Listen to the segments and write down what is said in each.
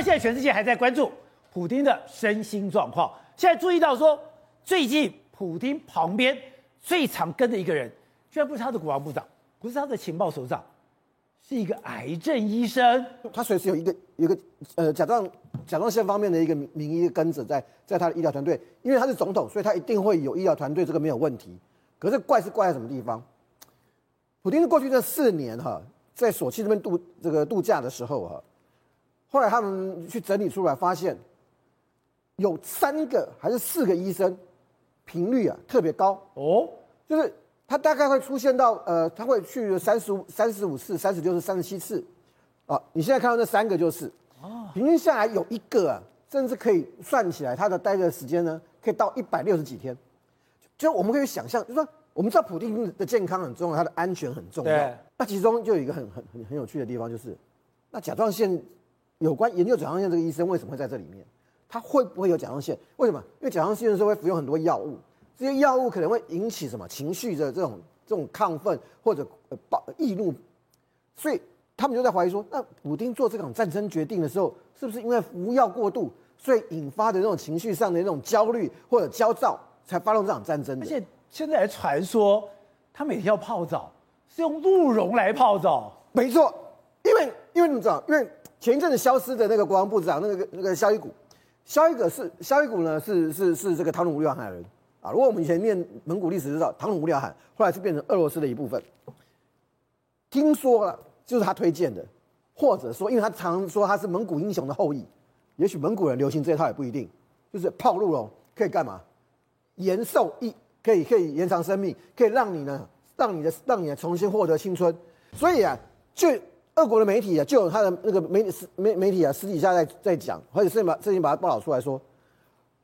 然，现在全世界还在关注普丁的身心状况。现在注意到说，最近普丁旁边最常跟的一个人，居然不是他的国防部长，不是他的情报首长，是一个癌症医生。他随时有一个有一个呃甲状甲状腺方面的一个名名医跟着在在他的医疗团队，因为他是总统，所以他一定会有医疗团队，这个没有问题。可是怪是怪在什么地方？普丁过去这四年哈，在索契这边度这个度假的时候哈。后来他们去整理出来，发现有三个还是四个医生频率啊特别高哦，就是他大概会出现到呃，他会去三十五、三十五次、三十六次、三十七次啊。你现在看到那三个就是啊，平均下来有一个啊，甚至可以算起来他的待的时间呢，可以到一百六十几天。就我们可以想象，就是说我们知道普丁的健康很重要，他的安全很重要。那其中就有一个很很很很有趣的地方，就是那甲状腺。有关研究甲状腺这个医生为什么会在这里面？他会不会有甲状腺？为什么？因为甲状腺的时候会服用很多药物，这些药物可能会引起什么情绪的这种这种亢奋或者暴易怒，所以他们就在怀疑说，那普丁做这场战争决定的时候，是不是因为服药过度，所以引发的那种情绪上的那种焦虑或者焦躁，才发动这场战争的？而且现在还传说，他每天要泡澡是用鹿茸来泡澡，没错，因为因为你知道，因为。前一阵子消失的那个国防部长，那个那个萧伊古，萧伊古是萧伊古呢，是是是这个唐努乌廖海人啊。如果我们以前念蒙古历史知道，唐努乌廖海后来是变成俄罗斯的一部分。听说了，就是他推荐的，或者说，因为他常说他是蒙古英雄的后裔，也许蒙古人流行这一套也不一定。就是泡鹿茸可以干嘛？延寿一可以可以延长生命，可以让你呢，让你的让你重新获得青春。所以啊，就。俄国的媒体啊，就有他的那个媒体媒媒体啊，私底下在在讲，或者甚至把最近把它报道出来说，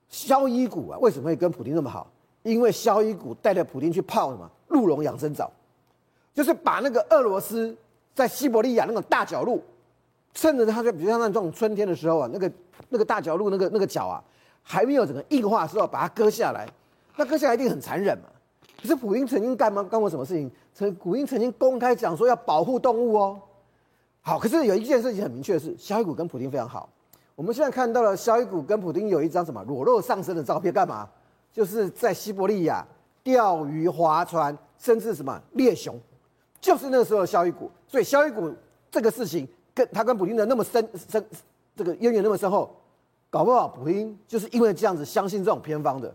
肖伊古啊，为什么会跟普丁那么好？因为肖伊古带着普丁去泡什么鹿茸养生澡，就是把那个俄罗斯在西伯利亚那种大角鹿，趁着他在比如像那种春天的时候啊，那个那个大角鹿那个那个角啊还没有整个硬化的时候，把它割下来，那割下来一定很残忍嘛。可是普京曾经干嘛干过什么事情？曾普京曾经公开讲说要保护动物哦。好，可是有一件事情很明确的是，肖伊古跟普丁非常好。我们现在看到了肖伊古跟普丁有一张什么裸露上身的照片，干嘛？就是在西伯利亚钓鱼、划船，甚至什么猎熊，就是那时候的肖伊古。所以肖伊古这个事情跟他跟普丁的那么深深这个渊源那么深厚，搞不好普丁就是因为这样子相信这种偏方的。